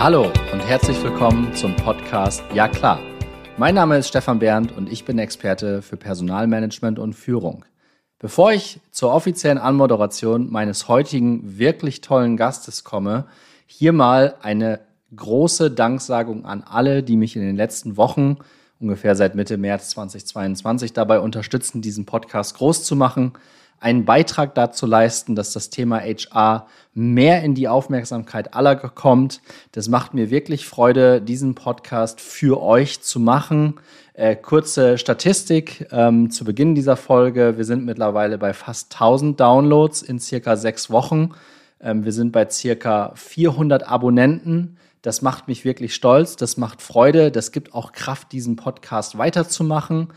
Hallo und herzlich willkommen zum Podcast Ja klar. Mein Name ist Stefan Berndt und ich bin Experte für Personalmanagement und Führung. Bevor ich zur offiziellen Anmoderation meines heutigen wirklich tollen Gastes komme, hier mal eine große Danksagung an alle, die mich in den letzten Wochen, ungefähr seit Mitte März 2022, dabei unterstützen, diesen Podcast groß zu machen einen Beitrag dazu leisten, dass das Thema HR mehr in die Aufmerksamkeit aller kommt. Das macht mir wirklich Freude, diesen Podcast für euch zu machen. Äh, kurze Statistik ähm, zu Beginn dieser Folge. Wir sind mittlerweile bei fast 1000 Downloads in circa sechs Wochen. Ähm, wir sind bei circa 400 Abonnenten. Das macht mich wirklich stolz, das macht Freude, das gibt auch Kraft, diesen Podcast weiterzumachen.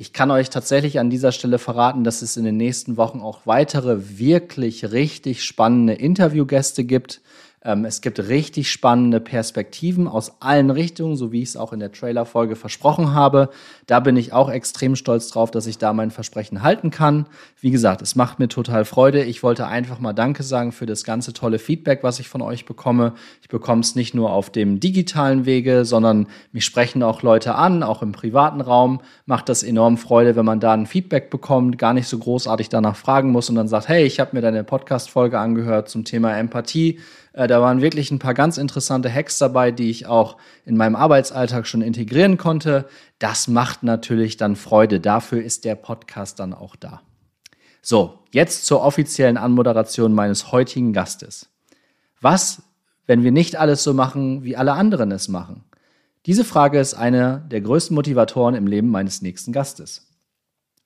Ich kann euch tatsächlich an dieser Stelle verraten, dass es in den nächsten Wochen auch weitere wirklich richtig spannende Interviewgäste gibt. Ähm, es gibt richtig spannende Perspektiven aus allen Richtungen, so wie ich es auch in der Trailer-Folge versprochen habe. Da bin ich auch extrem stolz drauf, dass ich da mein Versprechen halten kann. Wie gesagt, es macht mir total Freude. Ich wollte einfach mal Danke sagen für das ganze tolle Feedback, was ich von euch bekomme. Ich bekomme es nicht nur auf dem digitalen Wege, sondern mich sprechen auch Leute an, auch im privaten Raum. Macht das enorm Freude, wenn man da ein Feedback bekommt, gar nicht so großartig danach fragen muss und dann sagt, hey, ich habe mir deine Podcast-Folge angehört zum Thema Empathie äh, da waren wirklich ein paar ganz interessante Hacks dabei, die ich auch in meinem Arbeitsalltag schon integrieren konnte. Das macht natürlich dann Freude. Dafür ist der Podcast dann auch da. So, jetzt zur offiziellen Anmoderation meines heutigen Gastes. Was, wenn wir nicht alles so machen, wie alle anderen es machen? Diese Frage ist eine der größten Motivatoren im Leben meines nächsten Gastes.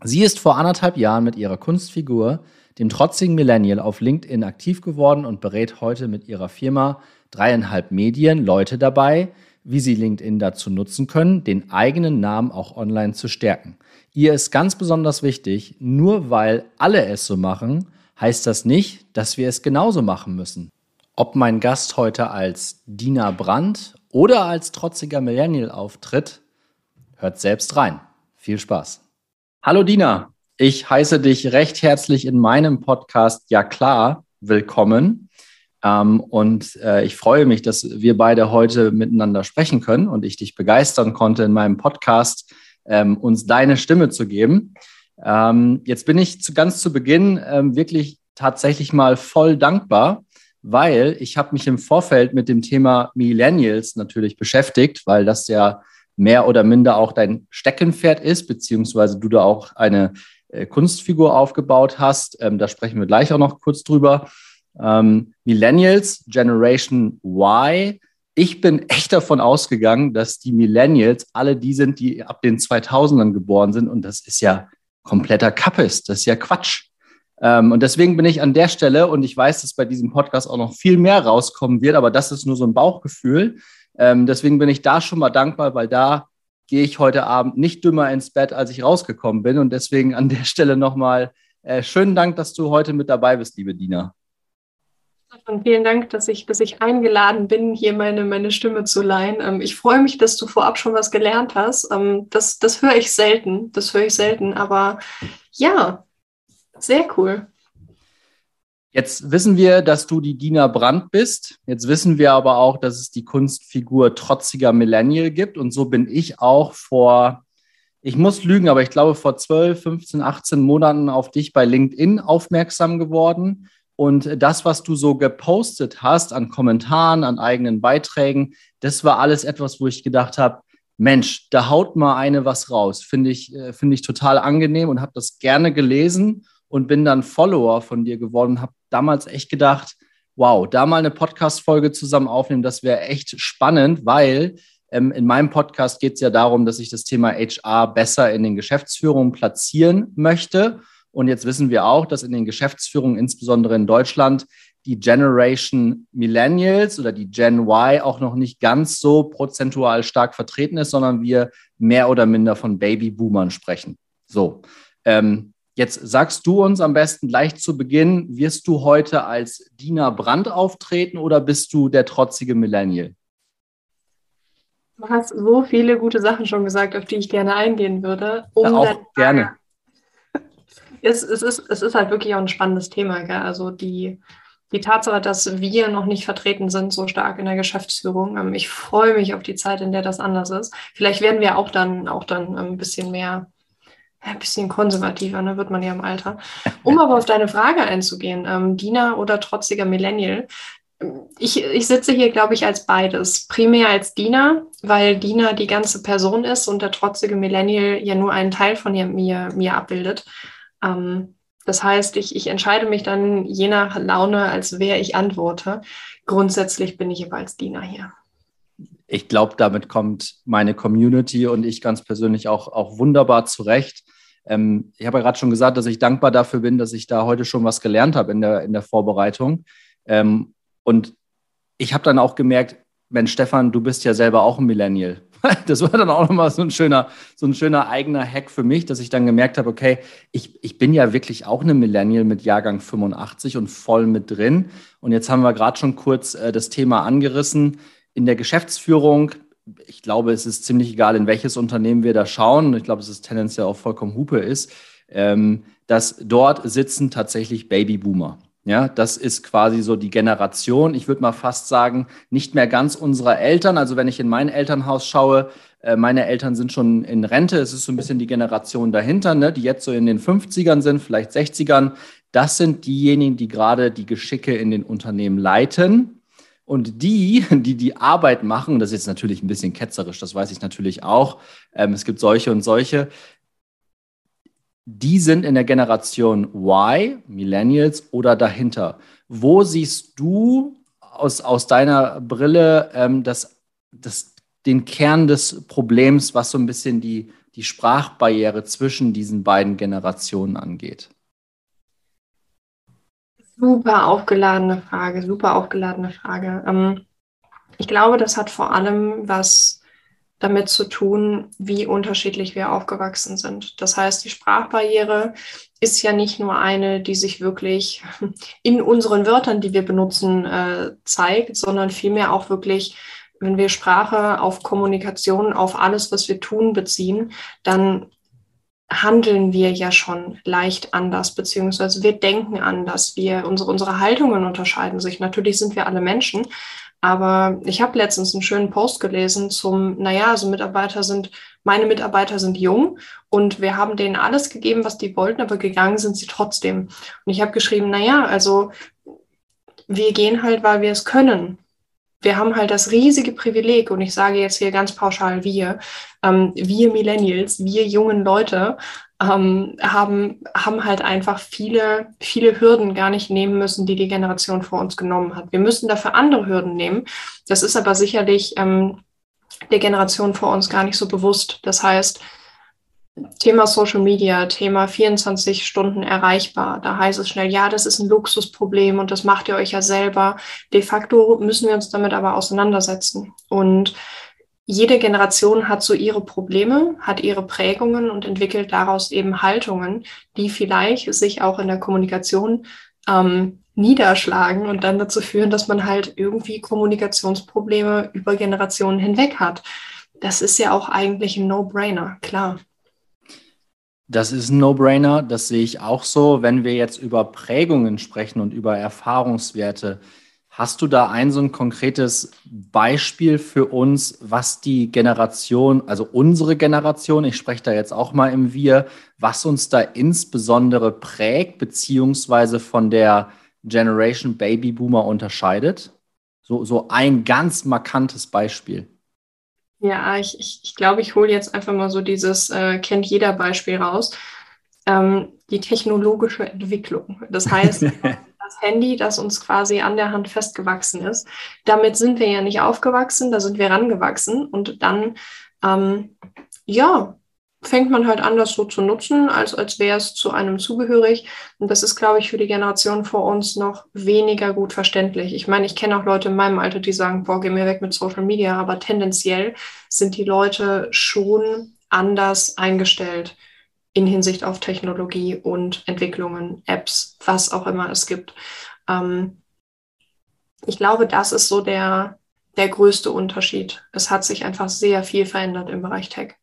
Sie ist vor anderthalb Jahren mit ihrer Kunstfigur dem trotzigen Millennial auf LinkedIn aktiv geworden und berät heute mit ihrer Firma dreieinhalb Medien Leute dabei, wie sie LinkedIn dazu nutzen können, den eigenen Namen auch online zu stärken. Ihr ist ganz besonders wichtig, nur weil alle es so machen, heißt das nicht, dass wir es genauso machen müssen. Ob mein Gast heute als Dina Brandt oder als trotziger Millennial auftritt, hört selbst rein. Viel Spaß. Hallo Dina. Ich heiße dich recht herzlich in meinem Podcast Ja klar willkommen. Ähm, und äh, ich freue mich, dass wir beide heute miteinander sprechen können und ich dich begeistern konnte, in meinem Podcast ähm, uns deine Stimme zu geben. Ähm, jetzt bin ich zu, ganz zu Beginn ähm, wirklich tatsächlich mal voll dankbar, weil ich habe mich im Vorfeld mit dem Thema Millennials natürlich beschäftigt, weil das ja mehr oder minder auch dein Steckenpferd ist, beziehungsweise du da auch eine Kunstfigur aufgebaut hast. Ähm, da sprechen wir gleich auch noch kurz drüber. Ähm, Millennials, Generation Y. Ich bin echt davon ausgegangen, dass die Millennials alle die sind, die ab den 2000ern geboren sind. Und das ist ja kompletter Kappes. Das ist ja Quatsch. Ähm, und deswegen bin ich an der Stelle, und ich weiß, dass bei diesem Podcast auch noch viel mehr rauskommen wird, aber das ist nur so ein Bauchgefühl. Ähm, deswegen bin ich da schon mal dankbar, weil da gehe ich heute Abend nicht dümmer ins Bett, als ich rausgekommen bin. Und deswegen an der Stelle nochmal äh, schönen Dank, dass du heute mit dabei bist, liebe Dina. Und vielen Dank, dass ich, dass ich eingeladen bin, hier meine, meine Stimme zu leihen. Ähm, ich freue mich, dass du vorab schon was gelernt hast. Ähm, das, das höre ich selten. Das höre ich selten. Aber ja, sehr cool. Jetzt wissen wir, dass du die Dina Brandt bist. Jetzt wissen wir aber auch, dass es die Kunstfigur trotziger Millennial gibt. Und so bin ich auch vor, ich muss lügen, aber ich glaube vor 12, 15, 18 Monaten auf dich bei LinkedIn aufmerksam geworden. Und das, was du so gepostet hast an Kommentaren, an eigenen Beiträgen, das war alles etwas, wo ich gedacht habe, Mensch, da haut mal eine was raus. Finde ich, äh, finde ich total angenehm und habe das gerne gelesen und bin dann Follower von dir geworden habe damals echt gedacht, wow, da mal eine Podcast-Folge zusammen aufnehmen, das wäre echt spannend, weil ähm, in meinem Podcast geht es ja darum, dass ich das Thema HR besser in den Geschäftsführungen platzieren möchte. Und jetzt wissen wir auch, dass in den Geschäftsführungen, insbesondere in Deutschland, die Generation Millennials oder die Gen Y auch noch nicht ganz so prozentual stark vertreten ist, sondern wir mehr oder minder von Babyboomern sprechen. So. Ähm, Jetzt sagst du uns am besten gleich zu Beginn, wirst du heute als Dina Brandt auftreten oder bist du der trotzige Millennial? Du hast so viele gute Sachen schon gesagt, auf die ich gerne eingehen würde. Um ja, auch gerne. Es, es, ist, es ist halt wirklich auch ein spannendes Thema. Gell? Also die, die Tatsache, dass wir noch nicht vertreten sind, so stark in der Geschäftsführung. Ähm, ich freue mich auf die Zeit, in der das anders ist. Vielleicht werden wir auch dann, auch dann ein bisschen mehr, ein bisschen konservativer, ne, wird man ja im Alter. Um aber auf deine Frage einzugehen, ähm, Diener oder trotziger Millennial. Ich, ich sitze hier, glaube ich, als beides. Primär als Diener, weil Diener die ganze Person ist und der trotzige Millennial ja nur einen Teil von mir, mir abbildet. Ähm, das heißt, ich, ich entscheide mich dann je nach Laune, als wer ich antworte. Grundsätzlich bin ich aber als Diener hier. Ich glaube, damit kommt meine Community und ich ganz persönlich auch, auch wunderbar zurecht. Ähm, ich habe ja gerade schon gesagt, dass ich dankbar dafür bin, dass ich da heute schon was gelernt habe in der, in der Vorbereitung. Ähm, und ich habe dann auch gemerkt, Mensch, Stefan, du bist ja selber auch ein Millennial. das war dann auch nochmal so ein schöner, so ein schöner eigener Hack für mich, dass ich dann gemerkt habe, okay, ich, ich bin ja wirklich auch eine Millennial mit Jahrgang 85 und voll mit drin. Und jetzt haben wir gerade schon kurz äh, das Thema angerissen. In der Geschäftsführung, ich glaube, es ist ziemlich egal, in welches Unternehmen wir da schauen. Ich glaube, es ist tendenziell auch vollkommen Hupe ist, ähm, dass dort sitzen tatsächlich Babyboomer. Ja, das ist quasi so die Generation, ich würde mal fast sagen, nicht mehr ganz unserer Eltern. Also wenn ich in mein Elternhaus schaue, äh, meine Eltern sind schon in Rente, es ist so ein bisschen die Generation dahinter, ne, die jetzt so in den 50ern sind, vielleicht 60ern. Das sind diejenigen, die gerade die Geschicke in den Unternehmen leiten. Und die, die die Arbeit machen, das ist jetzt natürlich ein bisschen ketzerisch, das weiß ich natürlich auch. Ähm, es gibt solche und solche die sind in der Generation Y, Millennials oder dahinter. Wo siehst du aus, aus deiner Brille ähm, das, das, den Kern des Problems, was so ein bisschen die, die Sprachbarriere zwischen diesen beiden Generationen angeht? Super aufgeladene Frage, super aufgeladene Frage. Ähm, ich glaube, das hat vor allem was damit zu tun, wie unterschiedlich wir aufgewachsen sind. Das heißt, die Sprachbarriere ist ja nicht nur eine, die sich wirklich in unseren Wörtern, die wir benutzen, äh, zeigt, sondern vielmehr auch wirklich, wenn wir Sprache auf Kommunikation, auf alles, was wir tun, beziehen, dann handeln wir ja schon leicht anders, beziehungsweise wir denken anders, wir, unsere, unsere Haltungen unterscheiden sich. Natürlich sind wir alle Menschen, aber ich habe letztens einen schönen Post gelesen zum, naja, also Mitarbeiter sind, meine Mitarbeiter sind jung und wir haben denen alles gegeben, was die wollten, aber gegangen sind sie trotzdem. Und ich habe geschrieben, naja, also wir gehen halt, weil wir es können. Wir haben halt das riesige Privileg, und ich sage jetzt hier ganz pauschal wir, ähm, wir Millennials, wir jungen Leute, ähm, haben, haben halt einfach viele, viele Hürden gar nicht nehmen müssen, die die Generation vor uns genommen hat. Wir müssen dafür andere Hürden nehmen. Das ist aber sicherlich ähm, der Generation vor uns gar nicht so bewusst. Das heißt, Thema Social Media, Thema 24 Stunden erreichbar. Da heißt es schnell, ja, das ist ein Luxusproblem und das macht ihr euch ja selber. De facto müssen wir uns damit aber auseinandersetzen. Und jede Generation hat so ihre Probleme, hat ihre Prägungen und entwickelt daraus eben Haltungen, die vielleicht sich auch in der Kommunikation ähm, niederschlagen und dann dazu führen, dass man halt irgendwie Kommunikationsprobleme über Generationen hinweg hat. Das ist ja auch eigentlich ein No-Brainer, klar. Das ist ein No-Brainer, das sehe ich auch so. Wenn wir jetzt über Prägungen sprechen und über Erfahrungswerte, Hast du da ein so ein konkretes Beispiel für uns, was die Generation, also unsere Generation, ich spreche da jetzt auch mal im Wir, was uns da insbesondere prägt, beziehungsweise von der Generation Baby Boomer unterscheidet? So, so ein ganz markantes Beispiel. Ja, ich, ich, ich glaube, ich hole jetzt einfach mal so dieses äh, kennt jeder Beispiel raus. Ähm, die technologische Entwicklung. Das heißt, das Handy, das uns quasi an der Hand festgewachsen ist. Damit sind wir ja nicht aufgewachsen, da sind wir rangewachsen und dann, ähm, ja, fängt man halt an, das so zu nutzen, als, als wäre es zu einem zugehörig. Und das ist, glaube ich, für die Generation vor uns noch weniger gut verständlich. Ich meine, ich kenne auch Leute in meinem Alter, die sagen, boah, geh mir weg mit Social Media, aber tendenziell sind die Leute schon anders eingestellt in Hinsicht auf Technologie und Entwicklungen, Apps, was auch immer es gibt. Ähm, ich glaube, das ist so der, der größte Unterschied. Es hat sich einfach sehr viel verändert im Bereich Tech.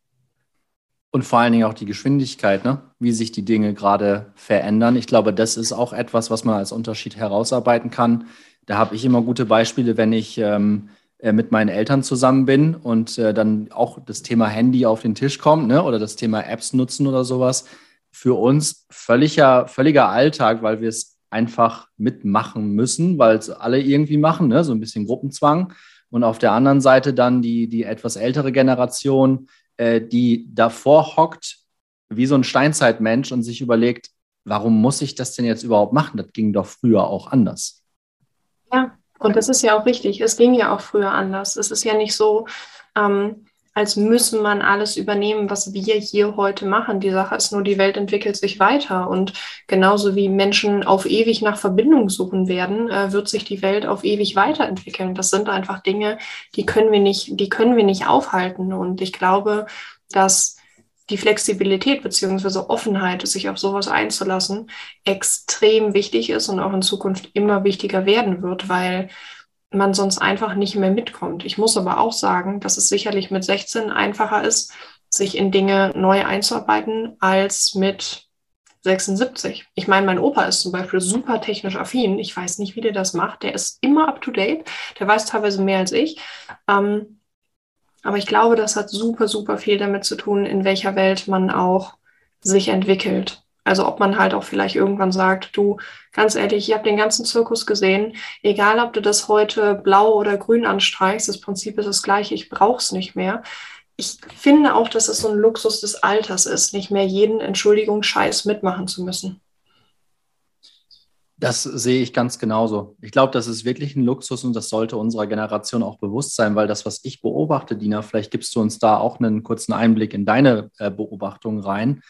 Und vor allen Dingen auch die Geschwindigkeit, ne? wie sich die Dinge gerade verändern. Ich glaube, das ist auch etwas, was man als Unterschied herausarbeiten kann. Da habe ich immer gute Beispiele, wenn ich ähm, äh, mit meinen Eltern zusammen bin und äh, dann auch das Thema Handy auf den Tisch kommt ne? oder das Thema Apps nutzen oder sowas. Für uns völliger, völliger Alltag, weil wir es einfach mitmachen müssen, weil es alle irgendwie machen, ne? so ein bisschen Gruppenzwang. Und auf der anderen Seite dann die, die etwas ältere Generation, äh, die davor hockt wie so ein Steinzeitmensch und sich überlegt, warum muss ich das denn jetzt überhaupt machen? Das ging doch früher auch anders. Ja, und das ist ja auch richtig. Es ging ja auch früher anders. Es ist ja nicht so, ähm, als müsse man alles übernehmen, was wir hier heute machen. Die Sache ist nur, die Welt entwickelt sich weiter. Und genauso wie Menschen auf ewig nach Verbindung suchen werden, äh, wird sich die Welt auf ewig weiterentwickeln. Das sind einfach Dinge, die können wir nicht, die können wir nicht aufhalten. Und ich glaube, dass die Flexibilität beziehungsweise Offenheit, sich auf sowas einzulassen, extrem wichtig ist und auch in Zukunft immer wichtiger werden wird, weil man sonst einfach nicht mehr mitkommt. Ich muss aber auch sagen, dass es sicherlich mit 16 einfacher ist, sich in Dinge neu einzuarbeiten, als mit 76. Ich meine, mein Opa ist zum Beispiel super technisch affin. Ich weiß nicht, wie der das macht. Der ist immer up to date. Der weiß teilweise mehr als ich. Ähm, aber ich glaube, das hat super, super viel damit zu tun, in welcher Welt man auch sich entwickelt. Also ob man halt auch vielleicht irgendwann sagt, du, ganz ehrlich, ich habe den ganzen Zirkus gesehen, egal ob du das heute blau oder grün anstreichst, das Prinzip ist das gleiche, ich brauche es nicht mehr. Ich finde auch, dass es so ein Luxus des Alters ist, nicht mehr jeden Entschuldigung Scheiß mitmachen zu müssen. Das sehe ich ganz genauso. Ich glaube, das ist wirklich ein Luxus und das sollte unserer Generation auch bewusst sein, weil das, was ich beobachte, Dina, vielleicht gibst du uns da auch einen kurzen Einblick in deine äh, Beobachtungen rein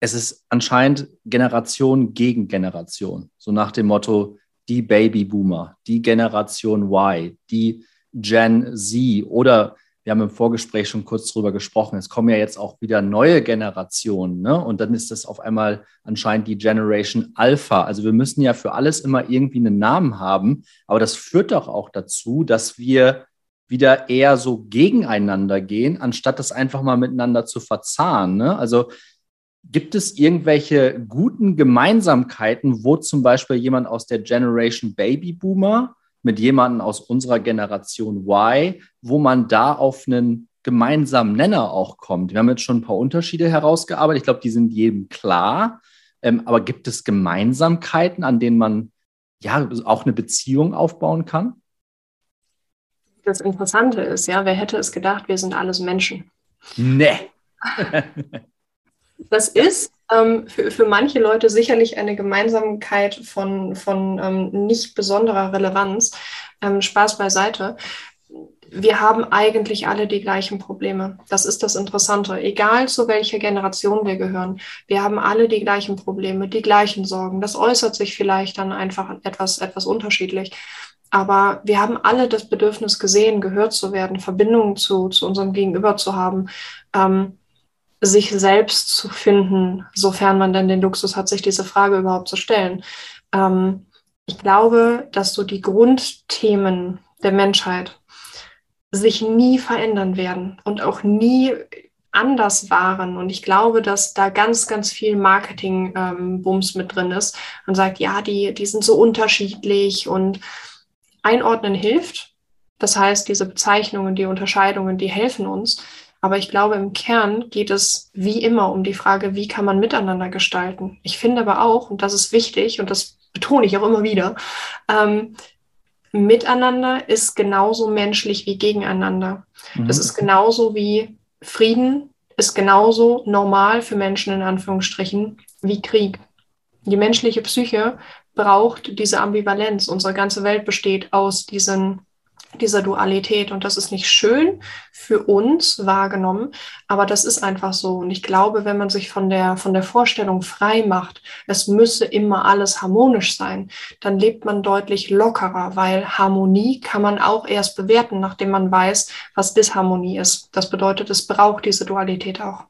es ist anscheinend Generation gegen Generation. So nach dem Motto, die Babyboomer, die Generation Y, die Gen Z oder wir haben im Vorgespräch schon kurz drüber gesprochen, es kommen ja jetzt auch wieder neue Generationen, ne? Und dann ist das auf einmal anscheinend die Generation Alpha. Also wir müssen ja für alles immer irgendwie einen Namen haben, aber das führt doch auch dazu, dass wir wieder eher so gegeneinander gehen, anstatt das einfach mal miteinander zu verzahnen. Ne? Also Gibt es irgendwelche guten Gemeinsamkeiten, wo zum Beispiel jemand aus der Generation Baby Boomer mit jemandem aus unserer Generation Y, wo man da auf einen gemeinsamen Nenner auch kommt? Wir haben jetzt schon ein paar Unterschiede herausgearbeitet. Ich glaube, die sind jedem klar. Ähm, aber gibt es Gemeinsamkeiten, an denen man ja auch eine Beziehung aufbauen kann? Das Interessante ist, ja, wer hätte es gedacht, wir sind alles Menschen. Nee. Das ist ähm, für, für manche Leute sicherlich eine Gemeinsamkeit von, von ähm, nicht besonderer Relevanz. Ähm, Spaß beiseite. Wir haben eigentlich alle die gleichen Probleme. Das ist das Interessante. Egal zu welcher Generation wir gehören, wir haben alle die gleichen Probleme, die gleichen Sorgen. Das äußert sich vielleicht dann einfach etwas, etwas unterschiedlich. Aber wir haben alle das Bedürfnis gesehen, gehört zu werden, Verbindungen zu, zu unserem Gegenüber zu haben. Ähm, sich selbst zu finden, sofern man denn den Luxus hat, sich diese Frage überhaupt zu stellen. Ähm, ich glaube, dass so die Grundthemen der Menschheit sich nie verändern werden und auch nie anders waren. Und ich glaube, dass da ganz, ganz viel Marketing-Bums ähm, mit drin ist und sagt, ja, die, die sind so unterschiedlich und einordnen hilft. Das heißt, diese Bezeichnungen, die Unterscheidungen, die helfen uns. Aber ich glaube, im Kern geht es wie immer um die Frage, wie kann man miteinander gestalten. Ich finde aber auch, und das ist wichtig, und das betone ich auch immer wieder, ähm, miteinander ist genauso menschlich wie gegeneinander. Mhm. Das ist genauso wie Frieden, ist genauso normal für Menschen in Anführungsstrichen wie Krieg. Die menschliche Psyche braucht diese Ambivalenz. Unsere ganze Welt besteht aus diesen dieser Dualität. Und das ist nicht schön für uns wahrgenommen, aber das ist einfach so. Und ich glaube, wenn man sich von der, von der Vorstellung frei macht, es müsse immer alles harmonisch sein, dann lebt man deutlich lockerer, weil Harmonie kann man auch erst bewerten, nachdem man weiß, was Disharmonie ist. Das bedeutet, es braucht diese Dualität auch.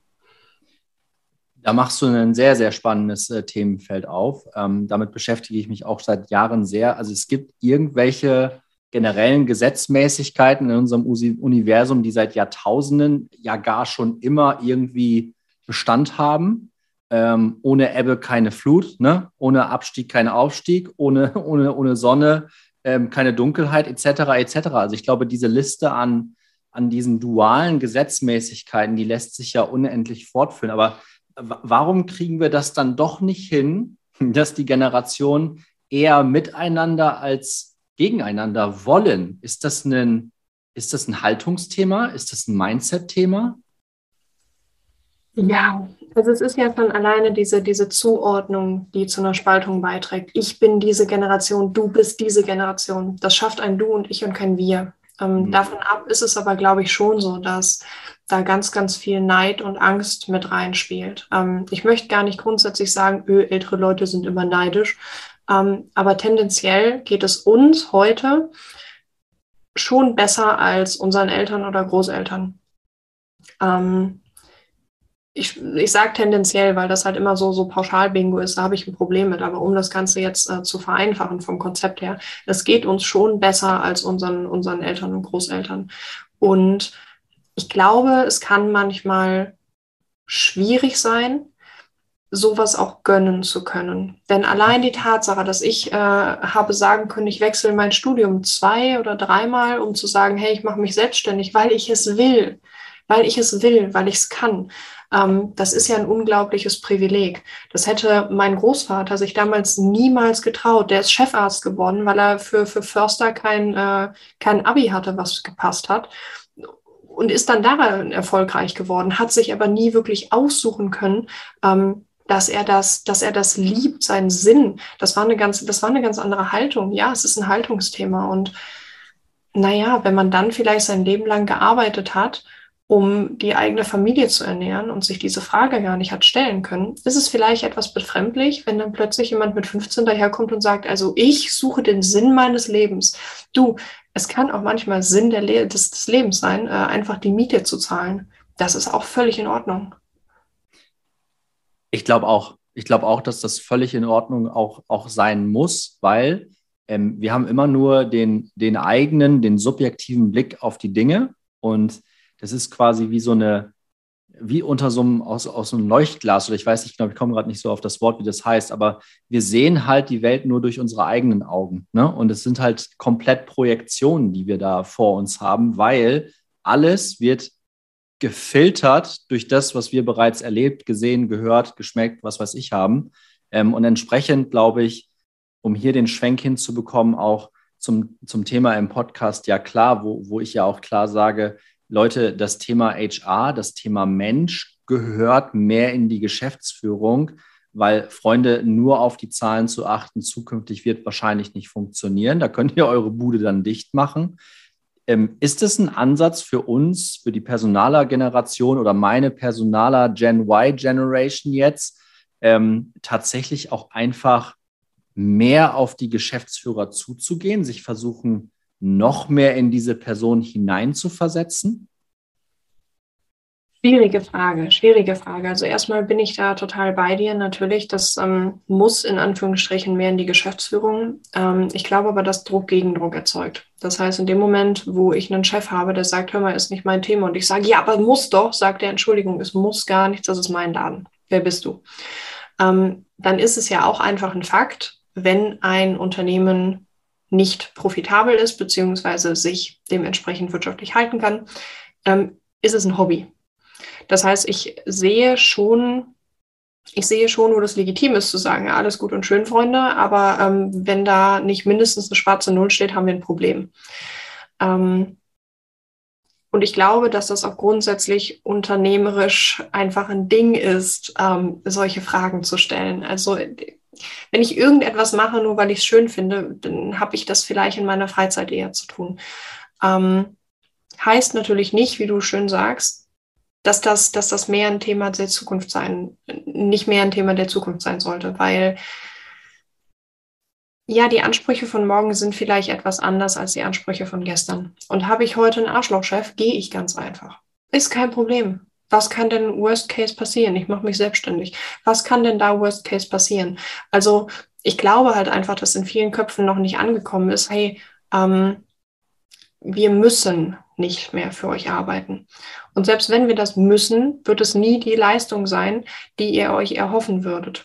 Da machst du ein sehr, sehr spannendes äh, Themenfeld auf. Ähm, damit beschäftige ich mich auch seit Jahren sehr. Also es gibt irgendwelche generellen Gesetzmäßigkeiten in unserem Universum, die seit Jahrtausenden ja gar schon immer irgendwie Bestand haben. Ähm, ohne Ebbe keine Flut, ne? ohne Abstieg kein Aufstieg, ohne, ohne, ohne Sonne ähm, keine Dunkelheit etc. etc. Also ich glaube, diese Liste an, an diesen dualen Gesetzmäßigkeiten, die lässt sich ja unendlich fortführen. Aber warum kriegen wir das dann doch nicht hin, dass die Generationen eher miteinander als gegeneinander wollen? Ist das ein, ist das ein Haltungsthema? Ist das ein Mindset-Thema? Ja, also es ist ja schon alleine diese, diese Zuordnung, die zu einer Spaltung beiträgt. Ich bin diese Generation, du bist diese Generation. Das schafft ein Du und ich und kein Wir. Ähm, mhm. Davon ab ist es aber, glaube ich, schon so, dass da ganz, ganz viel Neid und Angst mit reinspielt. Ähm, ich möchte gar nicht grundsätzlich sagen, öh, ältere Leute sind immer neidisch, aber tendenziell geht es uns heute schon besser als unseren Eltern oder Großeltern. Ähm, ich, ich sage tendenziell, weil das halt immer so, so Pauschal-Bingo ist, da habe ich ein Problem mit. Aber um das Ganze jetzt äh, zu vereinfachen vom Konzept her, es geht uns schon besser als unseren, unseren Eltern und Großeltern. Und ich glaube, es kann manchmal schwierig sein, sowas auch gönnen zu können. Denn allein die Tatsache, dass ich äh, habe sagen können, ich wechsle mein Studium zwei oder dreimal, um zu sagen, hey, ich mache mich selbstständig, weil ich es will, weil ich es will, weil ich es kann. Ähm, das ist ja ein unglaubliches Privileg. Das hätte mein Großvater sich damals niemals getraut. Der ist Chefarzt geworden, weil er für, für Förster kein, äh, kein Abi hatte, was gepasst hat. Und ist dann daran erfolgreich geworden, hat sich aber nie wirklich aussuchen können, ähm, dass er das, dass er das liebt, seinen Sinn. Das war eine ganz, das war eine ganz andere Haltung. Ja, es ist ein Haltungsthema. Und naja, wenn man dann vielleicht sein Leben lang gearbeitet hat um die eigene Familie zu ernähren und sich diese Frage gar nicht hat stellen können, ist es vielleicht etwas befremdlich, wenn dann plötzlich jemand mit 15 daherkommt und sagt, also ich suche den Sinn meines Lebens. Du, es kann auch manchmal Sinn Le des, des, Lebens sein, äh, einfach die Miete zu zahlen. Das ist auch völlig in Ordnung. Ich glaube auch. Ich glaube auch, dass das völlig in Ordnung auch, auch sein muss, weil ähm, wir haben immer nur den, den eigenen, den subjektiven Blick auf die Dinge und das ist quasi wie so eine, wie unter so einem, aus, aus einem Leuchtglas oder ich weiß nicht, ich glaube, ich komme gerade nicht so auf das Wort, wie das heißt, aber wir sehen halt die Welt nur durch unsere eigenen Augen. Ne? Und es sind halt komplett Projektionen, die wir da vor uns haben, weil alles wird gefiltert durch das, was wir bereits erlebt, gesehen, gehört, geschmeckt, was weiß ich haben. Ähm, und entsprechend glaube ich, um hier den Schwenk hinzubekommen, auch zum, zum Thema im Podcast, ja klar, wo, wo ich ja auch klar sage, Leute, das Thema HR, das Thema Mensch gehört mehr in die Geschäftsführung, weil Freunde nur auf die Zahlen zu achten, zukünftig wird wahrscheinlich nicht funktionieren. Da könnt ihr eure Bude dann dicht machen. Ähm, ist es ein Ansatz für uns, für die Personaler-Generation oder meine Personaler Gen Y-Generation jetzt, ähm, tatsächlich auch einfach mehr auf die Geschäftsführer zuzugehen, sich versuchen, noch mehr in diese Person hineinzuversetzen? Schwierige Frage, schwierige Frage. Also erstmal bin ich da total bei dir. Natürlich, das ähm, muss in Anführungsstrichen mehr in die Geschäftsführung. Ähm, ich glaube aber, dass Druck Gegendruck erzeugt. Das heißt, in dem Moment, wo ich einen Chef habe, der sagt, hör mal, ist nicht mein Thema und ich sage, ja, aber muss doch, sagt er, Entschuldigung, es muss gar nichts, das ist mein Laden. Wer bist du? Ähm, dann ist es ja auch einfach ein Fakt, wenn ein Unternehmen nicht profitabel ist, beziehungsweise sich dementsprechend wirtschaftlich halten kann, ähm, ist es ein Hobby. Das heißt, ich sehe schon, ich sehe schon, wo das legitim ist zu sagen, ja, alles gut und schön, Freunde, aber ähm, wenn da nicht mindestens eine schwarze Null steht, haben wir ein Problem. Ähm, und ich glaube, dass das auch grundsätzlich unternehmerisch einfach ein Ding ist, ähm, solche Fragen zu stellen. Also wenn ich irgendetwas mache, nur weil ich es schön finde, dann habe ich das vielleicht in meiner Freizeit eher zu tun. Ähm, heißt natürlich nicht, wie du schön sagst, dass das, dass das mehr ein Thema der Zukunft sein, nicht mehr ein Thema der Zukunft sein sollte, weil ja, die Ansprüche von morgen sind vielleicht etwas anders als die Ansprüche von gestern. Und habe ich heute einen Arschlochchef, gehe ich ganz einfach. Ist kein Problem was kann denn Worst Case passieren? Ich mache mich selbstständig. Was kann denn da Worst Case passieren? Also ich glaube halt einfach, dass in vielen Köpfen noch nicht angekommen ist, hey, ähm, wir müssen nicht mehr für euch arbeiten. Und selbst wenn wir das müssen, wird es nie die Leistung sein, die ihr euch erhoffen würdet.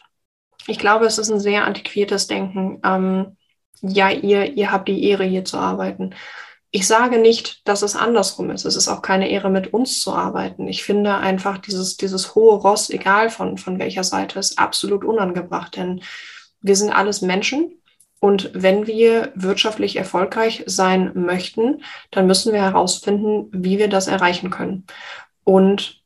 Ich glaube, es ist ein sehr antiquiertes Denken. Ähm, ja, ihr, ihr habt die Ehre, hier zu arbeiten. Ich sage nicht, dass es andersrum ist. Es ist auch keine Ehre, mit uns zu arbeiten. Ich finde einfach dieses, dieses hohe Ross, egal von, von welcher Seite, ist absolut unangebracht, denn wir sind alles Menschen und wenn wir wirtschaftlich erfolgreich sein möchten, dann müssen wir herausfinden, wie wir das erreichen können. Und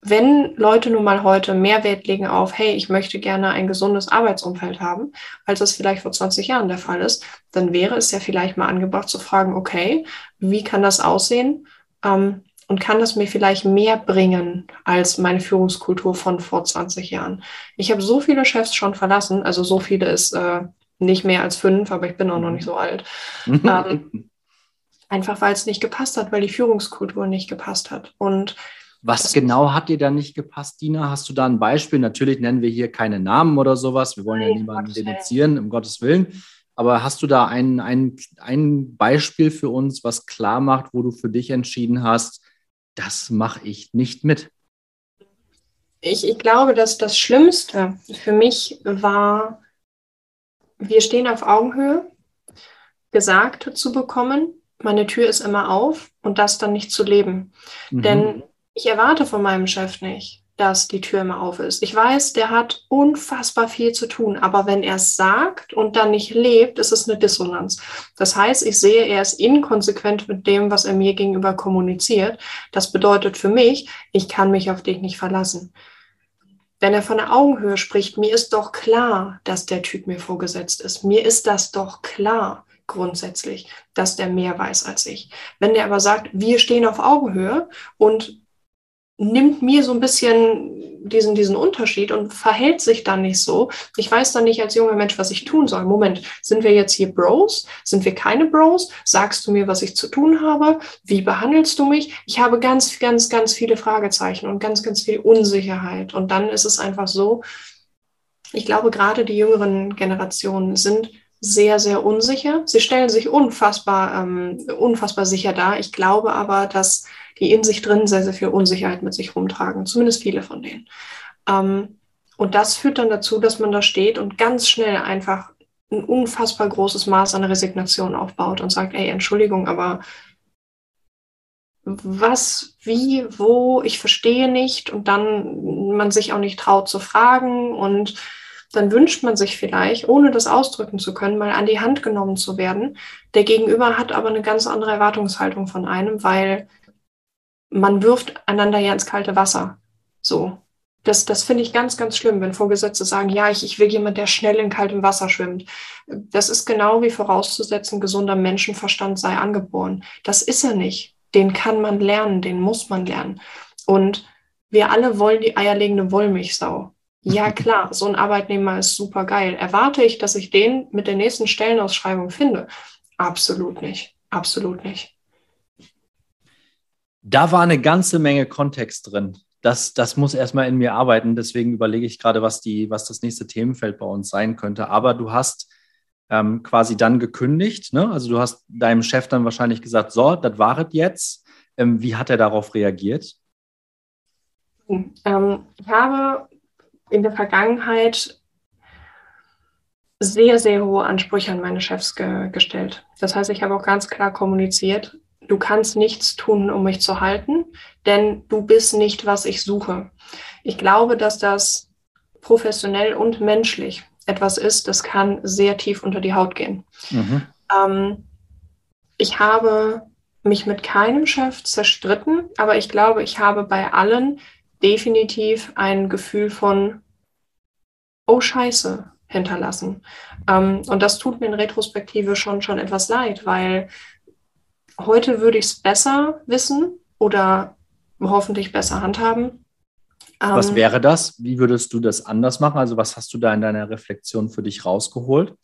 wenn Leute nun mal heute mehr Wert legen auf, hey, ich möchte gerne ein gesundes Arbeitsumfeld haben, als es vielleicht vor 20 Jahren der Fall ist, dann wäre es ja vielleicht mal angebracht zu fragen, okay, wie kann das aussehen? Ähm, und kann das mir vielleicht mehr bringen als meine Führungskultur von vor 20 Jahren? Ich habe so viele Chefs schon verlassen, also so viele ist äh, nicht mehr als fünf, aber ich bin auch noch nicht so alt. ähm, einfach weil es nicht gepasst hat, weil die Führungskultur nicht gepasst hat. Und was genau hat dir da nicht gepasst, Dina? Hast du da ein Beispiel? Natürlich nennen wir hier keine Namen oder sowas. Wir wollen Nein, ja niemanden denunzieren, um Gottes Willen. Aber hast du da ein, ein, ein Beispiel für uns, was klar macht, wo du für dich entschieden hast, das mache ich nicht mit? Ich, ich glaube, dass das Schlimmste für mich war, wir stehen auf Augenhöhe, gesagt zu bekommen, meine Tür ist immer auf und das dann nicht zu leben. Mhm. Denn ich erwarte von meinem Chef nicht, dass die Tür immer auf ist. Ich weiß, der hat unfassbar viel zu tun, aber wenn er es sagt und dann nicht lebt, ist es eine Dissonanz. Das heißt, ich sehe, er ist inkonsequent mit dem, was er mir gegenüber kommuniziert. Das bedeutet für mich, ich kann mich auf dich nicht verlassen. Wenn er von der Augenhöhe spricht, mir ist doch klar, dass der Typ mir vorgesetzt ist. Mir ist das doch klar grundsätzlich, dass der mehr weiß als ich. Wenn der aber sagt, wir stehen auf Augenhöhe und nimmt mir so ein bisschen diesen, diesen Unterschied und verhält sich dann nicht so. Ich weiß dann nicht als junger Mensch, was ich tun soll. Moment, sind wir jetzt hier Bros? Sind wir keine Bros? Sagst du mir, was ich zu tun habe? Wie behandelst du mich? Ich habe ganz, ganz, ganz viele Fragezeichen und ganz, ganz viel Unsicherheit. Und dann ist es einfach so, ich glaube, gerade die jüngeren Generationen sind sehr, sehr unsicher. Sie stellen sich unfassbar, ähm, unfassbar sicher dar. Ich glaube aber, dass die in sich drin sehr, sehr viel Unsicherheit mit sich rumtragen, zumindest viele von denen. Ähm, und das führt dann dazu, dass man da steht und ganz schnell einfach ein unfassbar großes Maß an Resignation aufbaut und sagt, ey, Entschuldigung, aber was, wie, wo, ich verstehe nicht und dann man sich auch nicht traut zu fragen und dann wünscht man sich vielleicht, ohne das ausdrücken zu können, mal an die Hand genommen zu werden. Der Gegenüber hat aber eine ganz andere Erwartungshaltung von einem, weil man wirft einander ja ins kalte Wasser. So. Das, das finde ich ganz, ganz schlimm, wenn Vorgesetzte sagen, ja, ich, ich will jemand, der schnell in kaltem Wasser schwimmt. Das ist genau wie vorauszusetzen, gesunder Menschenverstand sei angeboren. Das ist er nicht. Den kann man lernen, den muss man lernen. Und wir alle wollen die eierlegende Wollmilchsau. Ja, klar, so ein Arbeitnehmer ist super geil. Erwarte ich, dass ich den mit der nächsten Stellenausschreibung finde? Absolut nicht. Absolut nicht. Da war eine ganze Menge Kontext drin. Das, das muss erstmal in mir arbeiten. Deswegen überlege ich gerade, was, die, was das nächste Themenfeld bei uns sein könnte. Aber du hast ähm, quasi dann gekündigt. Ne? Also du hast deinem Chef dann wahrscheinlich gesagt, so, das war es jetzt. Ähm, wie hat er darauf reagiert? Ähm, ich habe in der Vergangenheit sehr, sehr hohe Ansprüche an meine Chefs ge gestellt. Das heißt, ich habe auch ganz klar kommuniziert, du kannst nichts tun, um mich zu halten, denn du bist nicht, was ich suche. Ich glaube, dass das professionell und menschlich etwas ist, das kann sehr tief unter die Haut gehen. Mhm. Ähm, ich habe mich mit keinem Chef zerstritten, aber ich glaube, ich habe bei allen definitiv ein Gefühl von, oh Scheiße, hinterlassen. Ähm, und das tut mir in Retrospektive schon, schon etwas leid, weil heute würde ich es besser wissen oder hoffentlich besser handhaben. Was ähm, wäre das? Wie würdest du das anders machen? Also was hast du da in deiner Reflexion für dich rausgeholt?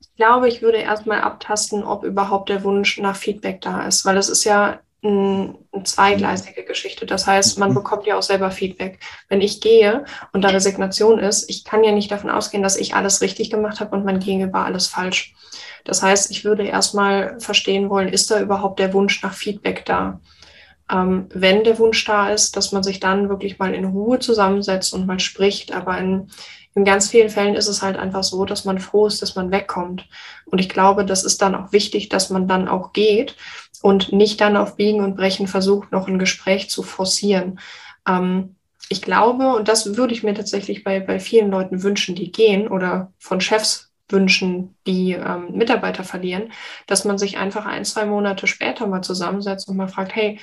Ich glaube, ich würde erstmal abtasten, ob überhaupt der Wunsch nach Feedback da ist, weil es ist ja eine zweigleisige Geschichte. Das heißt, man mhm. bekommt ja auch selber Feedback. Wenn ich gehe und da Resignation ist, ich kann ja nicht davon ausgehen, dass ich alles richtig gemacht habe und mein Gegenüber alles falsch. Das heißt, ich würde erstmal verstehen wollen, ist da überhaupt der Wunsch nach Feedback da? ähm, wenn der Wunsch da ist, dass man sich dann wirklich mal in Ruhe zusammensetzt und mal spricht. Aber in, in ganz vielen Fällen ist es halt einfach so, dass man froh ist, dass man wegkommt. Und ich glaube, das ist dann auch wichtig, dass man dann auch geht und nicht dann auf Biegen und Brechen versucht, noch ein Gespräch zu forcieren. Ähm, ich glaube, und das würde ich mir tatsächlich bei, bei vielen Leuten wünschen, die gehen oder von Chefs wünschen, die ähm, Mitarbeiter verlieren, dass man sich einfach ein, zwei Monate später mal zusammensetzt und mal fragt, hey,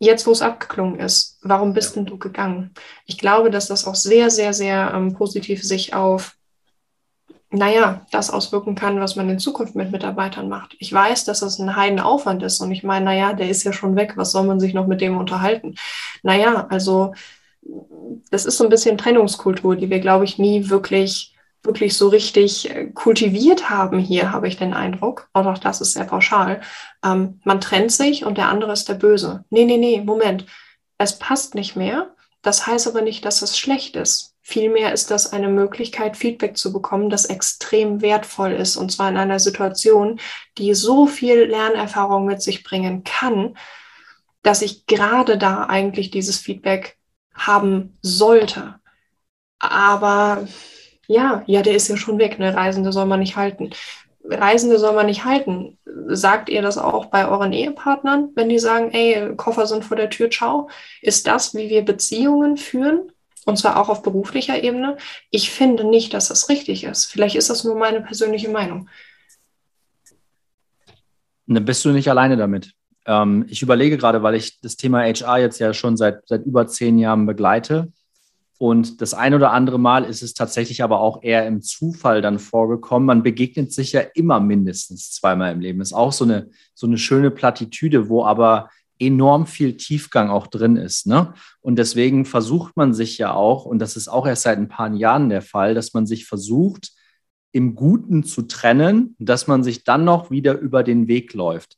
jetzt wo es abgeklungen ist, warum bist denn du gegangen? Ich glaube, dass das auch sehr, sehr, sehr ähm, positiv sich auf, naja, das auswirken kann, was man in Zukunft mit Mitarbeitern macht. Ich weiß, dass das ein Heidenaufwand ist und ich meine, naja, der ist ja schon weg, was soll man sich noch mit dem unterhalten? Naja, also das ist so ein bisschen Trennungskultur, die wir, glaube ich, nie wirklich wirklich so richtig äh, kultiviert haben hier, habe ich den Eindruck. Und auch das ist sehr pauschal. Ähm, man trennt sich und der andere ist der Böse. Nee, nee, nee, Moment. Es passt nicht mehr. Das heißt aber nicht, dass es schlecht ist. Vielmehr ist das eine Möglichkeit, Feedback zu bekommen, das extrem wertvoll ist. Und zwar in einer Situation, die so viel Lernerfahrung mit sich bringen kann, dass ich gerade da eigentlich dieses Feedback haben sollte. Aber ja, ja, der ist ja schon weg, ne? Reisende soll man nicht halten. Reisende soll man nicht halten. Sagt ihr das auch bei euren Ehepartnern, wenn die sagen, ey, Koffer sind vor der Tür, ciao? Ist das, wie wir Beziehungen führen? Und zwar auch auf beruflicher Ebene? Ich finde nicht, dass das richtig ist. Vielleicht ist das nur meine persönliche Meinung. Ne, bist du nicht alleine damit. Ähm, ich überlege gerade, weil ich das Thema HR jetzt ja schon seit, seit über zehn Jahren begleite und das ein oder andere Mal ist es tatsächlich aber auch eher im Zufall dann vorgekommen. Man begegnet sich ja immer mindestens zweimal im Leben. Ist auch so eine, so eine schöne Plattitüde, wo aber enorm viel Tiefgang auch drin ist. Ne? Und deswegen versucht man sich ja auch, und das ist auch erst seit ein paar Jahren der Fall, dass man sich versucht, im Guten zu trennen, dass man sich dann noch wieder über den Weg läuft.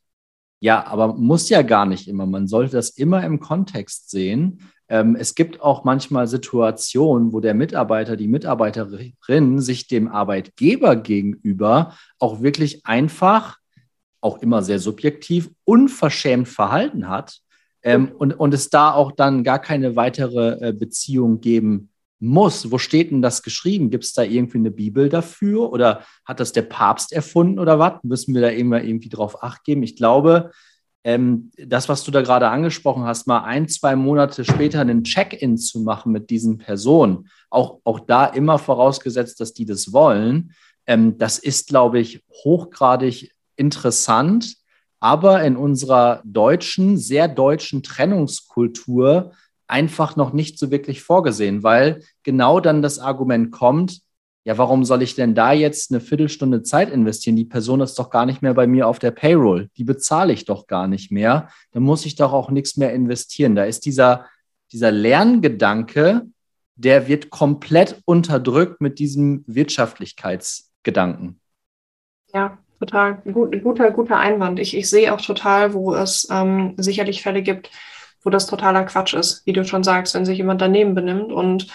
Ja, aber muss ja gar nicht immer. Man sollte das immer im Kontext sehen ähm, es gibt auch manchmal Situationen, wo der Mitarbeiter, die Mitarbeiterin sich dem Arbeitgeber gegenüber auch wirklich einfach, auch immer sehr subjektiv, unverschämt verhalten hat ähm, und, und es da auch dann gar keine weitere äh, Beziehung geben muss. Wo steht denn das geschrieben? Gibt es da irgendwie eine Bibel dafür oder hat das der Papst erfunden oder was? Müssen wir da immer irgendwie drauf acht geben? Ich glaube, ähm, das, was du da gerade angesprochen hast, mal ein, zwei Monate später einen Check-in zu machen mit diesen Personen, auch, auch da immer vorausgesetzt, dass die das wollen, ähm, das ist, glaube ich, hochgradig interessant, aber in unserer deutschen, sehr deutschen Trennungskultur einfach noch nicht so wirklich vorgesehen, weil genau dann das Argument kommt, ja, warum soll ich denn da jetzt eine Viertelstunde Zeit investieren? Die Person ist doch gar nicht mehr bei mir auf der Payroll. Die bezahle ich doch gar nicht mehr. Da muss ich doch auch nichts mehr investieren. Da ist dieser, dieser Lerngedanke, der wird komplett unterdrückt mit diesem Wirtschaftlichkeitsgedanken. Ja, total. Gut, guter, guter Einwand. Ich, ich sehe auch total, wo es ähm, sicherlich Fälle gibt, wo das totaler Quatsch ist, wie du schon sagst, wenn sich jemand daneben benimmt und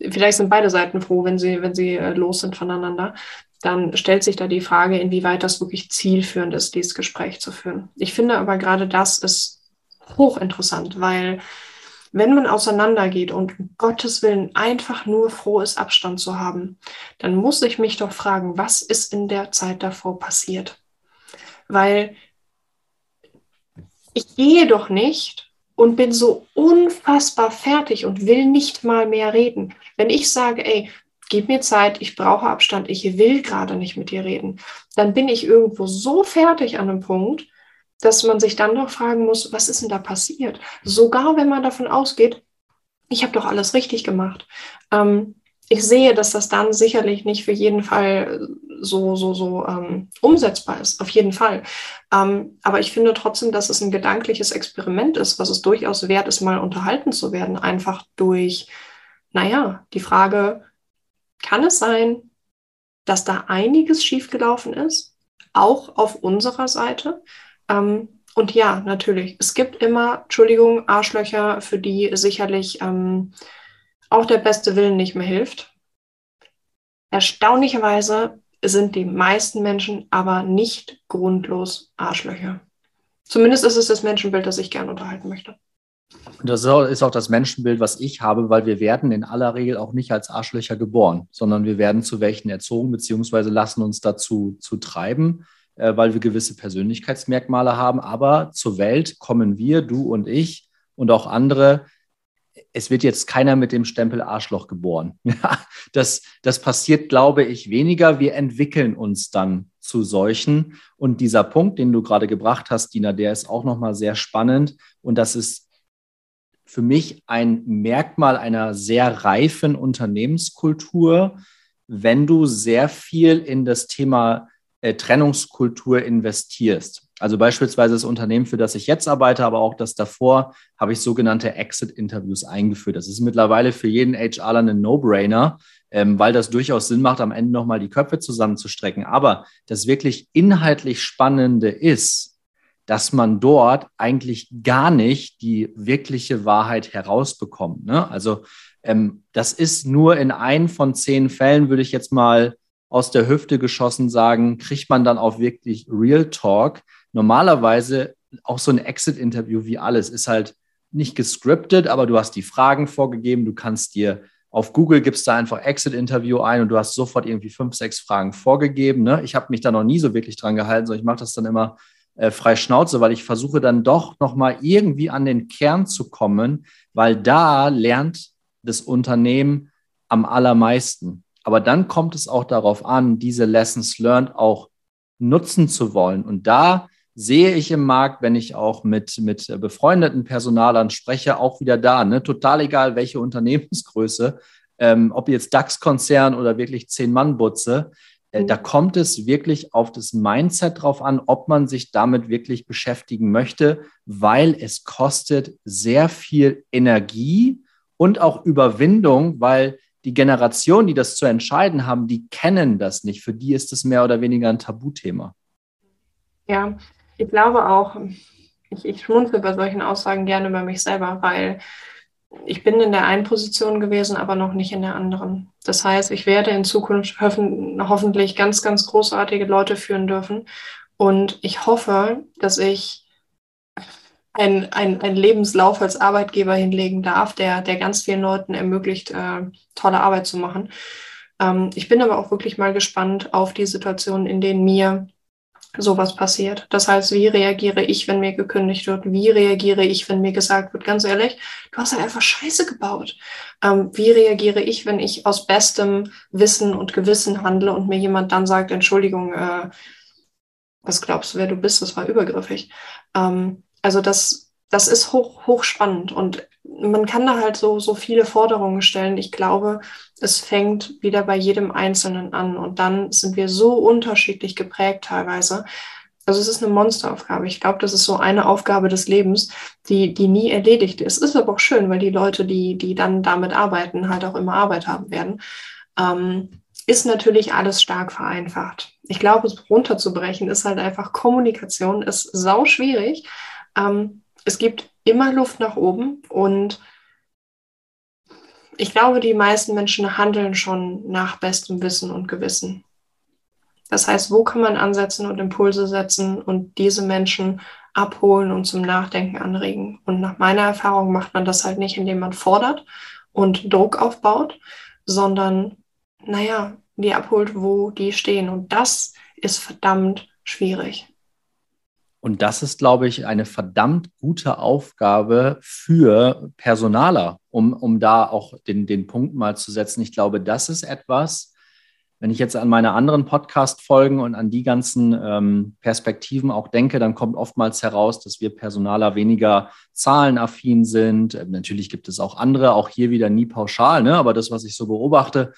vielleicht sind beide Seiten froh, wenn sie, wenn sie äh, los sind voneinander, dann stellt sich da die Frage, inwieweit das wirklich zielführend ist, dieses Gespräch zu führen. Ich finde aber gerade das ist hochinteressant, weil wenn man auseinandergeht und um Gottes Willen einfach nur froh ist, Abstand zu haben, dann muss ich mich doch fragen, was ist in der Zeit davor passiert? Weil ich gehe doch nicht und bin so unfassbar fertig und will nicht mal mehr reden. Wenn ich sage, ey, gib mir Zeit, ich brauche Abstand, ich will gerade nicht mit dir reden, dann bin ich irgendwo so fertig an einem Punkt, dass man sich dann doch fragen muss, was ist denn da passiert? Sogar wenn man davon ausgeht, ich habe doch alles richtig gemacht. Ähm, ich sehe, dass das dann sicherlich nicht für jeden Fall so, so, so ähm, umsetzbar ist, auf jeden Fall. Ähm, aber ich finde trotzdem, dass es ein gedankliches Experiment ist, was es durchaus wert ist, mal unterhalten zu werden, einfach durch, naja, die Frage, kann es sein, dass da einiges schiefgelaufen ist, auch auf unserer Seite? Ähm, und ja, natürlich, es gibt immer, Entschuldigung, Arschlöcher, für die sicherlich ähm, auch der beste Willen nicht mehr hilft. Erstaunlicherweise sind die meisten Menschen aber nicht grundlos Arschlöcher. zumindest ist es das Menschenbild, das ich gerne unterhalten möchte. Das ist auch das Menschenbild, was ich habe, weil wir werden in aller Regel auch nicht als Arschlöcher geboren, sondern wir werden zu welchen erzogen, beziehungsweise lassen uns dazu zu treiben, äh, weil wir gewisse Persönlichkeitsmerkmale haben. Aber zur Welt kommen wir, du und ich und auch andere. Es wird jetzt keiner mit dem Stempel Arschloch geboren. das, das passiert, glaube ich, weniger. Wir entwickeln uns dann zu solchen. Und dieser Punkt, den du gerade gebracht hast, Dina, der ist auch nochmal sehr spannend. Und das ist für mich ein Merkmal einer sehr reifen Unternehmenskultur, wenn du sehr viel in das Thema äh, Trennungskultur investierst. Also beispielsweise das Unternehmen, für das ich jetzt arbeite, aber auch das davor, habe ich sogenannte Exit-Interviews eingeführt. Das ist mittlerweile für jeden HRler ein No-Brainer, ähm, weil das durchaus Sinn macht, am Ende nochmal die Köpfe zusammenzustrecken. Aber das wirklich inhaltlich Spannende ist, dass man dort eigentlich gar nicht die wirkliche Wahrheit herausbekommt. Ne? Also ähm, das ist nur in ein von zehn Fällen, würde ich jetzt mal aus der Hüfte geschossen sagen, kriegt man dann auch wirklich Real Talk. Normalerweise auch so ein Exit-Interview wie alles ist halt nicht gescriptet, aber du hast die Fragen vorgegeben, du kannst dir auf Google gibst da einfach Exit-Interview ein und du hast sofort irgendwie fünf, sechs Fragen vorgegeben. Ne? Ich habe mich da noch nie so wirklich dran gehalten, sondern ich mache das dann immer äh, frei Schnauze, weil ich versuche dann doch nochmal irgendwie an den Kern zu kommen, weil da lernt das Unternehmen am allermeisten. Aber dann kommt es auch darauf an, diese Lessons learned auch nutzen zu wollen. Und da sehe ich im Markt, wenn ich auch mit, mit befreundeten Personalern spreche, auch wieder da. Ne? Total egal, welche Unternehmensgröße, ähm, ob jetzt DAX-Konzern oder wirklich Zehn-Mann-Butze. Äh, da mhm. kommt es wirklich auf das Mindset drauf an, ob man sich damit wirklich beschäftigen möchte, weil es kostet sehr viel Energie und auch Überwindung, weil die Generation, die das zu entscheiden haben, die kennen das nicht. Für die ist es mehr oder weniger ein Tabuthema. Ja, ich glaube auch, ich, ich schmunzel bei solchen Aussagen gerne über mich selber, weil ich bin in der einen Position gewesen, aber noch nicht in der anderen. Das heißt, ich werde in Zukunft hoffen, hoffentlich ganz, ganz großartige Leute führen dürfen. Und ich hoffe, dass ich einen ein Lebenslauf als Arbeitgeber hinlegen darf, der, der ganz vielen Leuten ermöglicht, äh, tolle Arbeit zu machen. Ähm, ich bin aber auch wirklich mal gespannt auf die Situationen, in denen mir sowas passiert. Das heißt, wie reagiere ich, wenn mir gekündigt wird? Wie reagiere ich, wenn mir gesagt wird, ganz ehrlich, du hast halt einfach Scheiße gebaut? Ähm, wie reagiere ich, wenn ich aus bestem Wissen und Gewissen handle und mir jemand dann sagt, Entschuldigung, äh, was glaubst du, wer du bist? Das war übergriffig. Ähm, also das, das ist hoch, hoch spannend und man kann da halt so, so viele Forderungen stellen. Ich glaube, es fängt wieder bei jedem Einzelnen an und dann sind wir so unterschiedlich geprägt teilweise. Also es ist eine Monsteraufgabe. Ich glaube, das ist so eine Aufgabe des Lebens, die, die nie erledigt ist. Ist aber auch schön, weil die Leute, die, die dann damit arbeiten, halt auch immer Arbeit haben werden. Ähm, ist natürlich alles stark vereinfacht. Ich glaube, es runterzubrechen ist halt einfach Kommunikation, ist sau schwierig. Ähm, es gibt immer Luft nach oben und ich glaube, die meisten Menschen handeln schon nach bestem Wissen und Gewissen. Das heißt, wo kann man ansetzen und Impulse setzen und diese Menschen abholen und zum Nachdenken anregen? Und nach meiner Erfahrung macht man das halt nicht, indem man fordert und Druck aufbaut, sondern, naja, die abholt, wo die stehen. Und das ist verdammt schwierig. Und das ist, glaube ich, eine verdammt gute Aufgabe für Personaler, um, um da auch den, den Punkt mal zu setzen. Ich glaube, das ist etwas, wenn ich jetzt an meine anderen Podcast-Folgen und an die ganzen ähm, Perspektiven auch denke, dann kommt oftmals heraus, dass wir Personaler weniger zahlenaffin sind. Ähm, natürlich gibt es auch andere, auch hier wieder nie pauschal, ne? aber das, was ich so beobachte,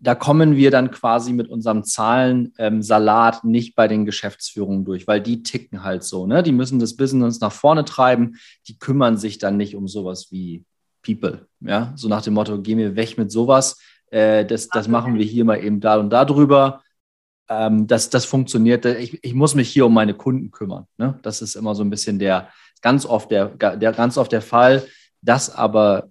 da kommen wir dann quasi mit unserem Zahlensalat ähm, nicht bei den Geschäftsführungen durch, weil die ticken halt so. Ne? Die müssen das Business nach vorne treiben. Die kümmern sich dann nicht um sowas wie People. Ja? So nach dem Motto, geh mir weg mit sowas. Äh, das, das machen wir hier mal eben da und da drüber. Ähm, das, das funktioniert. Ich, ich muss mich hier um meine Kunden kümmern. Ne? Das ist immer so ein bisschen der ganz oft der, der ganz oft der Fall. Das aber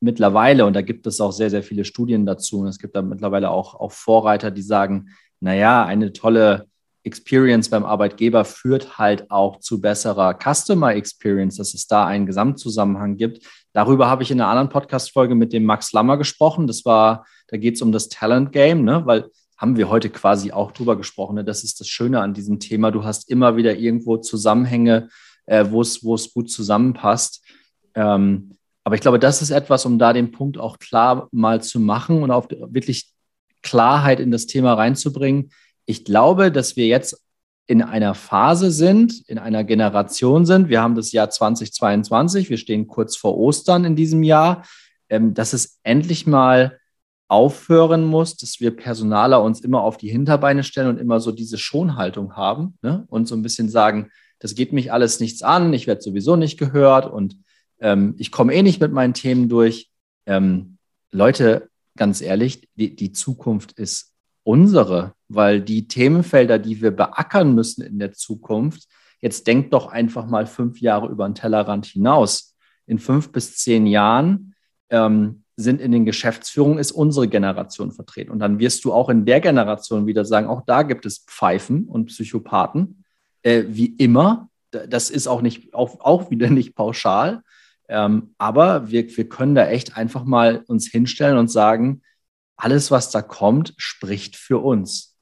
mittlerweile, und da gibt es auch sehr, sehr viele Studien dazu, und es gibt da mittlerweile auch, auch Vorreiter, die sagen, naja, eine tolle Experience beim Arbeitgeber führt halt auch zu besserer Customer Experience, dass es da einen Gesamtzusammenhang gibt. Darüber habe ich in einer anderen Podcast-Folge mit dem Max Lammer gesprochen. Das war, da geht es um das Talent Game, ne? weil haben wir heute quasi auch drüber gesprochen. Ne? Das ist das Schöne an diesem Thema. Du hast immer wieder irgendwo Zusammenhänge, äh, wo es gut zusammenpasst. Ähm, aber ich glaube, das ist etwas, um da den Punkt auch klar mal zu machen und auch wirklich Klarheit in das Thema reinzubringen. Ich glaube, dass wir jetzt in einer Phase sind, in einer Generation sind. Wir haben das Jahr 2022, wir stehen kurz vor Ostern in diesem Jahr, ähm, dass es endlich mal aufhören muss, dass wir Personaler uns immer auf die Hinterbeine stellen und immer so diese Schonhaltung haben ne? und so ein bisschen sagen, das geht mich alles nichts an, ich werde sowieso nicht gehört und ähm, ich komme eh nicht mit meinen Themen durch. Ähm, Leute, ganz ehrlich, die, die Zukunft ist unsere, weil die Themenfelder, die wir beackern müssen in der Zukunft, jetzt denkt doch einfach mal fünf Jahre über den Tellerrand hinaus. In fünf bis zehn Jahren ähm, sind in den Geschäftsführungen, ist unsere Generation vertreten. Und dann wirst du auch in der Generation wieder sagen, auch da gibt es Pfeifen und Psychopathen, äh, wie immer. Das ist auch, nicht, auch, auch wieder nicht pauschal. Ähm, aber wir, wir können da echt einfach mal uns hinstellen und sagen, alles, was da kommt, spricht für uns.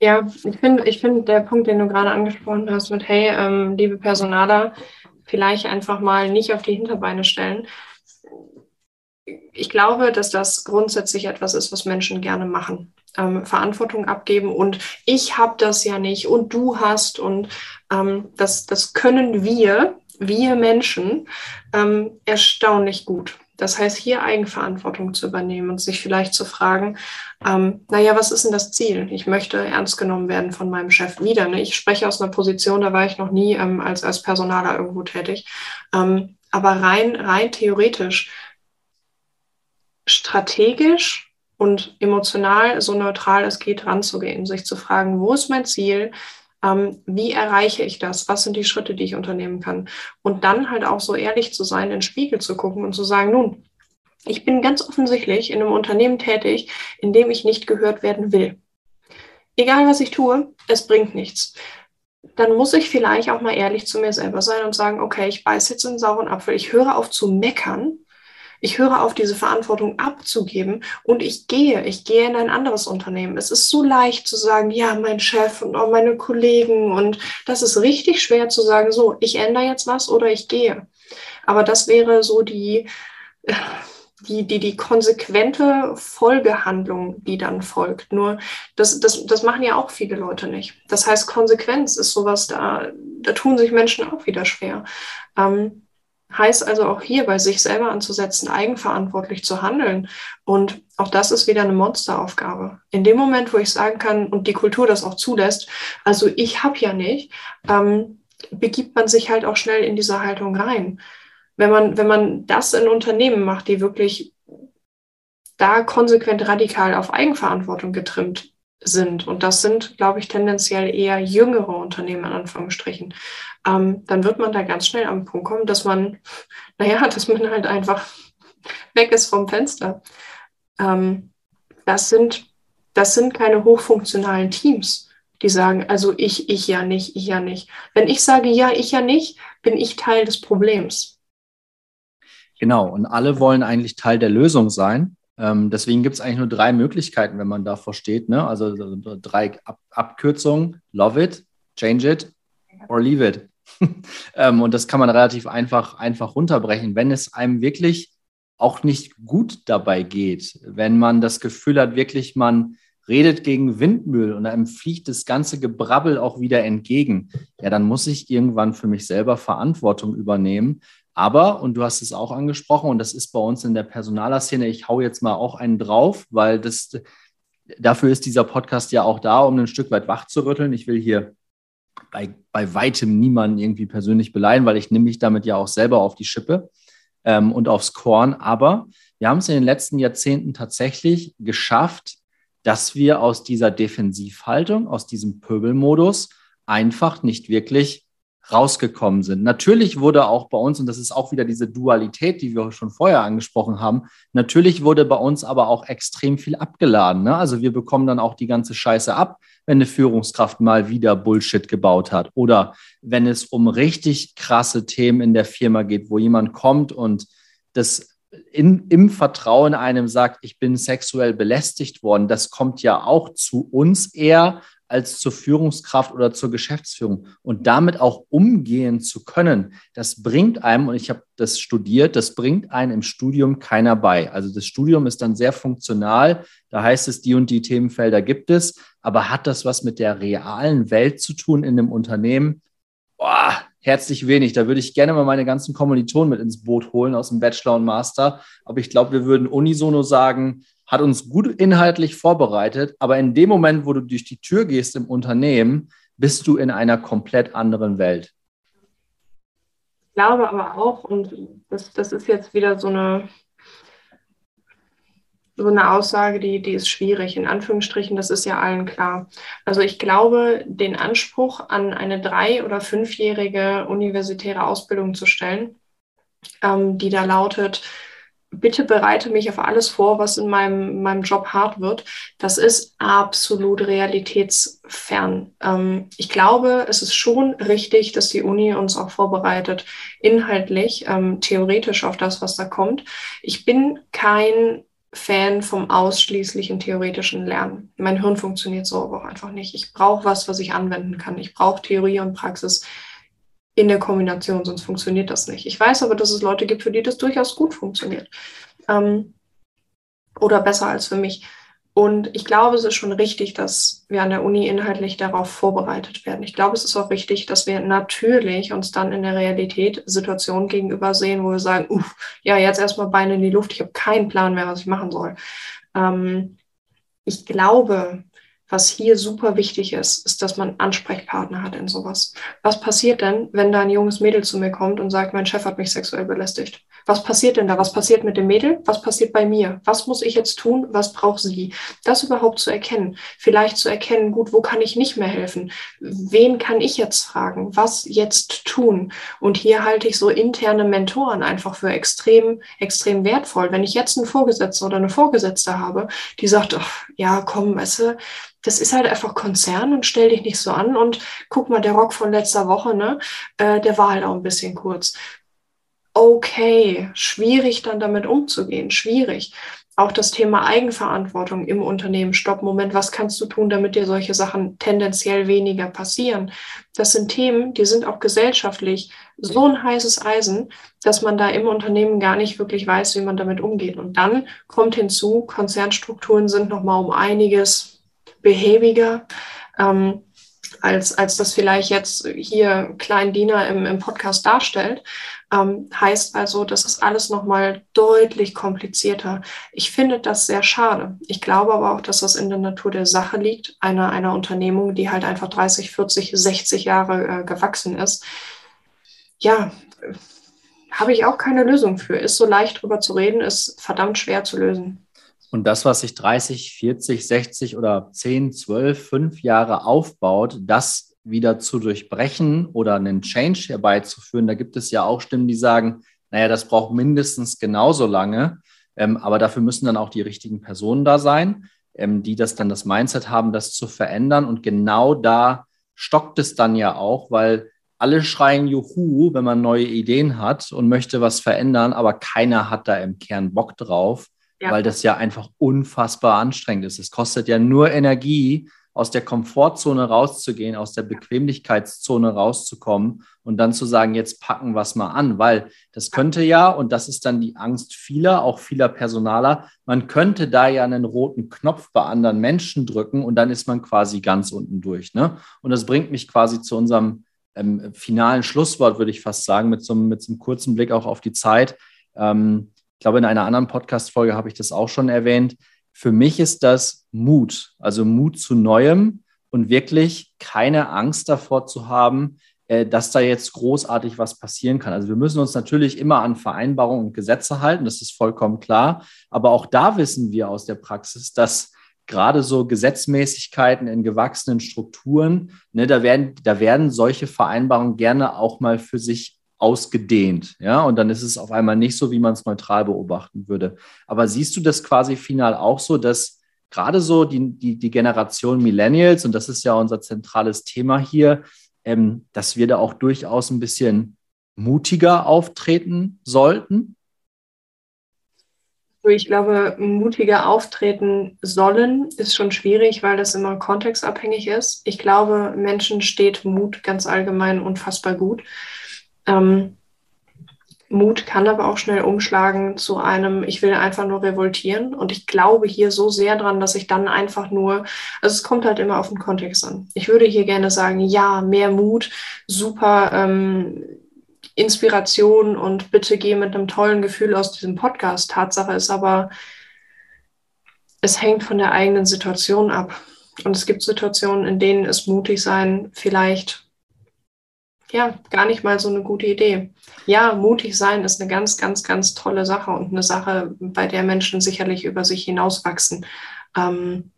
Ja, ich finde, ich find der Punkt, den du gerade angesprochen hast, mit, hey, ähm, liebe Personaler, vielleicht einfach mal nicht auf die Hinterbeine stellen. Ich glaube, dass das grundsätzlich etwas ist, was Menschen gerne machen. Ähm, Verantwortung abgeben und ich habe das ja nicht und du hast und ähm, das, das können wir wir Menschen ähm, erstaunlich gut. Das heißt, hier Eigenverantwortung zu übernehmen und sich vielleicht zu fragen, ähm, naja, was ist denn das Ziel? Ich möchte ernst genommen werden von meinem Chef wieder. Ne? Ich spreche aus einer Position, da war ich noch nie ähm, als, als Personaler irgendwo tätig. Ähm, aber rein, rein theoretisch, strategisch und emotional so neutral es geht ranzugehen, sich zu fragen, wo ist mein Ziel? Ähm, wie erreiche ich das? Was sind die Schritte, die ich unternehmen kann? Und dann halt auch so ehrlich zu sein, in den Spiegel zu gucken und zu sagen, nun, ich bin ganz offensichtlich in einem Unternehmen tätig, in dem ich nicht gehört werden will. Egal was ich tue, es bringt nichts. Dann muss ich vielleicht auch mal ehrlich zu mir selber sein und sagen, okay, ich beiß jetzt einen sauren Apfel, ich höre auf zu meckern ich höre auf, diese Verantwortung abzugeben und ich gehe, ich gehe in ein anderes Unternehmen. Es ist so leicht zu sagen, ja, mein Chef und auch meine Kollegen und das ist richtig schwer zu sagen, so, ich ändere jetzt was oder ich gehe. Aber das wäre so die, die, die, die konsequente Folgehandlung, die dann folgt. Nur das, das, das machen ja auch viele Leute nicht. Das heißt, Konsequenz ist sowas, da, da tun sich Menschen auch wieder schwer. Ähm, Heißt also auch hier bei sich selber anzusetzen, eigenverantwortlich zu handeln. Und auch das ist wieder eine Monsteraufgabe. In dem Moment, wo ich sagen kann und die Kultur das auch zulässt, also ich habe ja nicht, ähm, begibt man sich halt auch schnell in diese Haltung rein. Wenn man, wenn man das in Unternehmen macht, die wirklich da konsequent radikal auf Eigenverantwortung getrimmt sind, und das sind, glaube ich, tendenziell eher jüngere Unternehmen in Anführungsstrichen, ähm, dann wird man da ganz schnell am Punkt kommen, dass man, naja, dass man halt einfach weg ist vom Fenster. Ähm, das, sind, das sind keine hochfunktionalen Teams, die sagen, also ich, ich ja nicht, ich ja nicht. Wenn ich sage ja, ich ja nicht, bin ich Teil des Problems. Genau, und alle wollen eigentlich Teil der Lösung sein. Ähm, deswegen gibt es eigentlich nur drei Möglichkeiten, wenn man davor steht. Ne? Also drei Ab Abkürzungen: Love it, change it or leave it. ähm, und das kann man relativ einfach, einfach runterbrechen. Wenn es einem wirklich auch nicht gut dabei geht, wenn man das Gefühl hat, wirklich man redet gegen Windmüll und einem fliegt das ganze Gebrabbel auch wieder entgegen, ja, dann muss ich irgendwann für mich selber Verantwortung übernehmen. Aber, und du hast es auch angesprochen, und das ist bei uns in der Personalerszene, ich hau jetzt mal auch einen drauf, weil das, dafür ist dieser Podcast ja auch da, um ein Stück weit wach zu rütteln. Ich will hier bei, bei weitem niemanden irgendwie persönlich beleihen, weil ich nehme mich damit ja auch selber auf die Schippe ähm, und aufs Korn. Aber wir haben es in den letzten Jahrzehnten tatsächlich geschafft, dass wir aus dieser Defensivhaltung, aus diesem Pöbelmodus einfach nicht wirklich rausgekommen sind. Natürlich wurde auch bei uns, und das ist auch wieder diese Dualität, die wir schon vorher angesprochen haben, natürlich wurde bei uns aber auch extrem viel abgeladen. Ne? Also wir bekommen dann auch die ganze Scheiße ab, wenn eine Führungskraft mal wieder Bullshit gebaut hat oder wenn es um richtig krasse Themen in der Firma geht, wo jemand kommt und das in, im Vertrauen einem sagt, ich bin sexuell belästigt worden, das kommt ja auch zu uns eher als zur Führungskraft oder zur Geschäftsführung. Und damit auch umgehen zu können, das bringt einem, und ich habe das studiert, das bringt einem im Studium keiner bei. Also das Studium ist dann sehr funktional. Da heißt es, die und die Themenfelder gibt es, aber hat das was mit der realen Welt zu tun in einem Unternehmen? Boah, herzlich wenig. Da würde ich gerne mal meine ganzen Kommilitonen mit ins Boot holen aus dem Bachelor und Master. Aber ich glaube, wir würden unisono sagen, hat uns gut inhaltlich vorbereitet, aber in dem Moment, wo du durch die Tür gehst im Unternehmen, bist du in einer komplett anderen Welt. Ich glaube aber auch, und das, das ist jetzt wieder so eine, so eine Aussage, die, die ist schwierig, in Anführungsstrichen, das ist ja allen klar. Also ich glaube, den Anspruch an eine drei- oder fünfjährige universitäre Ausbildung zu stellen, ähm, die da lautet, bitte bereite mich auf alles vor, was in meinem, meinem Job hart wird. Das ist absolut realitätsfern. Ähm, ich glaube, es ist schon richtig, dass die Uni uns auch vorbereitet, inhaltlich, ähm, theoretisch auf das, was da kommt. Ich bin kein Fan vom ausschließlichen theoretischen Lernen. Mein Hirn funktioniert so aber auch einfach nicht. Ich brauche was, was ich anwenden kann. Ich brauche Theorie und Praxis in der Kombination, sonst funktioniert das nicht. Ich weiß aber, dass es Leute gibt, für die das durchaus gut funktioniert. Ähm, oder besser als für mich. Und ich glaube, es ist schon richtig, dass wir an der Uni inhaltlich darauf vorbereitet werden. Ich glaube, es ist auch richtig, dass wir natürlich uns dann in der Realität Situationen gegenüber sehen, wo wir sagen, uff, ja, jetzt erstmal Beine in die Luft, ich habe keinen Plan mehr, was ich machen soll. Ähm, ich glaube, was hier super wichtig ist, ist, dass man Ansprechpartner hat in sowas. Was passiert denn, wenn da ein junges Mädel zu mir kommt und sagt, mein Chef hat mich sexuell belästigt? Was passiert denn da? Was passiert mit dem Mädel? Was passiert bei mir? Was muss ich jetzt tun? Was braucht sie? Das überhaupt zu erkennen. Vielleicht zu erkennen, gut, wo kann ich nicht mehr helfen? Wen kann ich jetzt fragen? Was jetzt tun? Und hier halte ich so interne Mentoren einfach für extrem, extrem wertvoll. Wenn ich jetzt einen Vorgesetzten oder eine Vorgesetzte habe, die sagt, ach, ja, komm, weißt du, das ist halt einfach Konzern und stell dich nicht so an und guck mal, der Rock von letzter Woche, ne, äh, der war halt auch ein bisschen kurz. Okay, schwierig dann damit umzugehen, schwierig. Auch das Thema Eigenverantwortung im Unternehmen. Stopp, Moment, was kannst du tun, damit dir solche Sachen tendenziell weniger passieren? Das sind Themen, die sind auch gesellschaftlich so ein heißes Eisen, dass man da im Unternehmen gar nicht wirklich weiß, wie man damit umgeht. Und dann kommt hinzu, Konzernstrukturen sind nochmal um einiges behäbiger, ähm, als, als das vielleicht jetzt hier Klein Diener im, im Podcast darstellt. Ähm, heißt also, das ist alles nochmal deutlich komplizierter. Ich finde das sehr schade. Ich glaube aber auch, dass das in der Natur der Sache liegt, einer, einer Unternehmung, die halt einfach 30, 40, 60 Jahre äh, gewachsen ist. Ja, habe ich auch keine Lösung für. Ist so leicht drüber zu reden, ist verdammt schwer zu lösen. Und das, was sich 30, 40, 60 oder 10, 12, 5 Jahre aufbaut, das wieder zu durchbrechen oder einen Change herbeizuführen, da gibt es ja auch Stimmen, die sagen, naja, das braucht mindestens genauso lange, ähm, aber dafür müssen dann auch die richtigen Personen da sein, ähm, die das dann das Mindset haben, das zu verändern. Und genau da stockt es dann ja auch, weil alle schreien Juhu, wenn man neue Ideen hat und möchte was verändern, aber keiner hat da im Kern Bock drauf ja. weil das ja einfach unfassbar anstrengend ist. Es kostet ja nur Energie, aus der Komfortzone rauszugehen, aus der Bequemlichkeitszone rauszukommen und dann zu sagen, jetzt packen wir es mal an, weil das könnte ja, und das ist dann die Angst vieler, auch vieler Personaler, man könnte da ja einen roten Knopf bei anderen Menschen drücken und dann ist man quasi ganz unten durch. Ne? Und das bringt mich quasi zu unserem ähm, finalen Schlusswort, würde ich fast sagen, mit so, mit so einem kurzen Blick auch auf die Zeit. Ähm, ich glaube, in einer anderen Podcast-Folge habe ich das auch schon erwähnt. Für mich ist das Mut, also Mut zu Neuem und wirklich keine Angst davor zu haben, äh, dass da jetzt großartig was passieren kann. Also wir müssen uns natürlich immer an Vereinbarungen und Gesetze halten, das ist vollkommen klar. Aber auch da wissen wir aus der Praxis, dass gerade so Gesetzmäßigkeiten in gewachsenen Strukturen, ne, da, werden, da werden solche Vereinbarungen gerne auch mal für sich ausgedehnt. Ja, und dann ist es auf einmal nicht so, wie man es neutral beobachten würde. Aber siehst du das quasi final auch so, dass gerade so die, die, die Generation Millennials, und das ist ja unser zentrales Thema hier, ähm, dass wir da auch durchaus ein bisschen mutiger auftreten sollten? Ich glaube, mutiger auftreten sollen ist schon schwierig, weil das immer kontextabhängig ist. Ich glaube, Menschen steht Mut ganz allgemein unfassbar gut. Ähm, Mut kann aber auch schnell umschlagen zu einem, ich will einfach nur revoltieren. Und ich glaube hier so sehr dran, dass ich dann einfach nur, also es kommt halt immer auf den Kontext an. Ich würde hier gerne sagen, ja, mehr Mut, super ähm, Inspiration und bitte geh mit einem tollen Gefühl aus diesem Podcast. Tatsache ist aber, es hängt von der eigenen Situation ab. Und es gibt Situationen, in denen es mutig sein vielleicht ja, gar nicht mal so eine gute Idee. Ja, mutig sein ist eine ganz, ganz, ganz tolle Sache und eine Sache, bei der Menschen sicherlich über sich hinauswachsen. Ähm,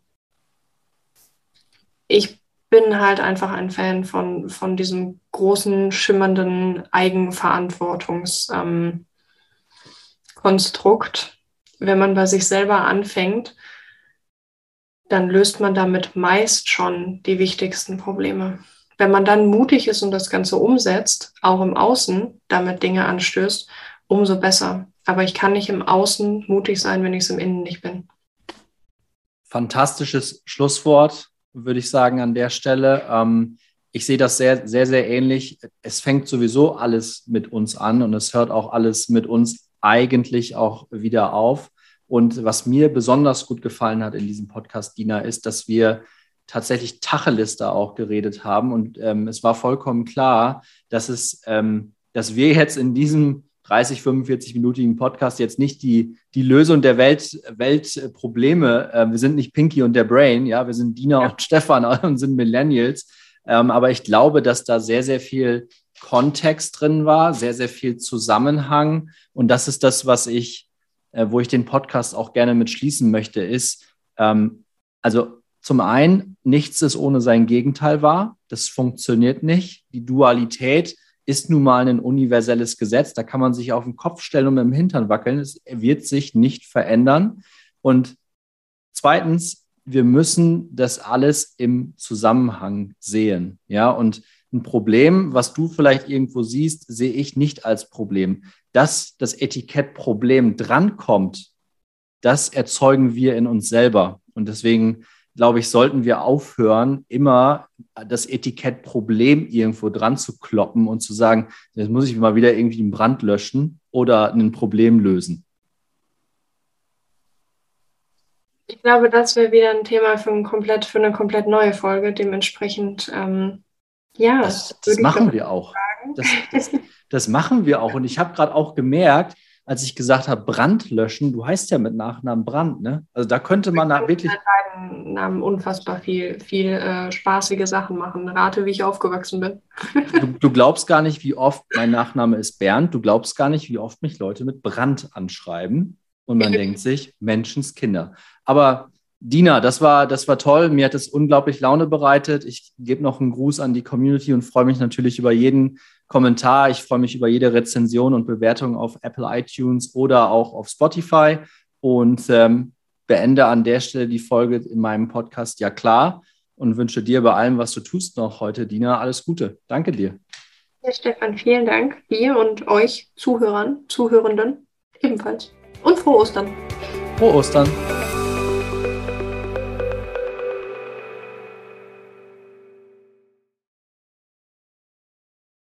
ich bin halt einfach ein Fan von, von diesem großen, schimmernden Eigenverantwortungskonstrukt. Ähm, Wenn man bei sich selber anfängt, dann löst man damit meist schon die wichtigsten Probleme. Wenn man dann mutig ist und das Ganze umsetzt, auch im Außen damit Dinge anstößt, umso besser. Aber ich kann nicht im Außen mutig sein, wenn ich es im Innen nicht bin. Fantastisches Schlusswort, würde ich sagen, an der Stelle. Ähm, ich sehe das sehr, sehr, sehr ähnlich. Es fängt sowieso alles mit uns an und es hört auch alles mit uns eigentlich auch wieder auf. Und was mir besonders gut gefallen hat in diesem Podcast, Dina, ist, dass wir tatsächlich Tacheles da auch geredet haben. Und ähm, es war vollkommen klar, dass es, ähm, dass wir jetzt in diesem 30, 45-minütigen Podcast jetzt nicht die, die Lösung der Welt, Weltprobleme, äh, wir sind nicht Pinky und der Brain, ja, wir sind Dina ja. und Stefan und sind Millennials. Ähm, aber ich glaube, dass da sehr, sehr viel Kontext drin war, sehr, sehr viel Zusammenhang. Und das ist das, was ich, äh, wo ich den Podcast auch gerne mit schließen möchte, ist, ähm, also zum einen, nichts ist ohne sein Gegenteil wahr. Das funktioniert nicht. Die Dualität ist nun mal ein universelles Gesetz. Da kann man sich auf den Kopf stellen und mit dem Hintern wackeln. Es wird sich nicht verändern. Und zweitens, wir müssen das alles im Zusammenhang sehen. Ja, und ein Problem, was du vielleicht irgendwo siehst, sehe ich nicht als Problem. Dass das Etikett Problem drankommt, das erzeugen wir in uns selber. Und deswegen glaube ich, sollten wir aufhören, immer das Etikett Problem irgendwo dran zu kloppen und zu sagen, jetzt muss ich mal wieder irgendwie einen Brand löschen oder ein Problem lösen. Ich glaube, das wäre wieder ein Thema für, ein komplett, für eine komplett neue Folge. Dementsprechend, ähm, ja. Das, das machen wir auch. Das, das, das machen wir auch. Und ich habe gerade auch gemerkt, als ich gesagt habe, Brand löschen, du heißt ja mit Nachnamen Brand, ne? Also da könnte man da wirklich. Mit Namen unfassbar viel, viel äh, spaßige Sachen machen. Rate, wie ich aufgewachsen bin. du, du, glaubst gar nicht, wie oft mein Nachname ist Bernd. Du glaubst gar nicht, wie oft mich Leute mit Brand anschreiben. Und man denkt sich, Menschenskinder. Aber Dina, das war, das war toll. Mir hat es unglaublich Laune bereitet. Ich gebe noch einen Gruß an die Community und freue mich natürlich über jeden Kommentar. Ich freue mich über jede Rezension und Bewertung auf Apple iTunes oder auch auf Spotify und ähm, beende an der Stelle die Folge in meinem Podcast Ja klar und wünsche dir bei allem, was du tust noch heute, Dina, alles Gute. Danke dir. Ja, Stefan, vielen Dank dir und euch Zuhörern, Zuhörenden ebenfalls. Und frohe Ostern. Frohe Ostern.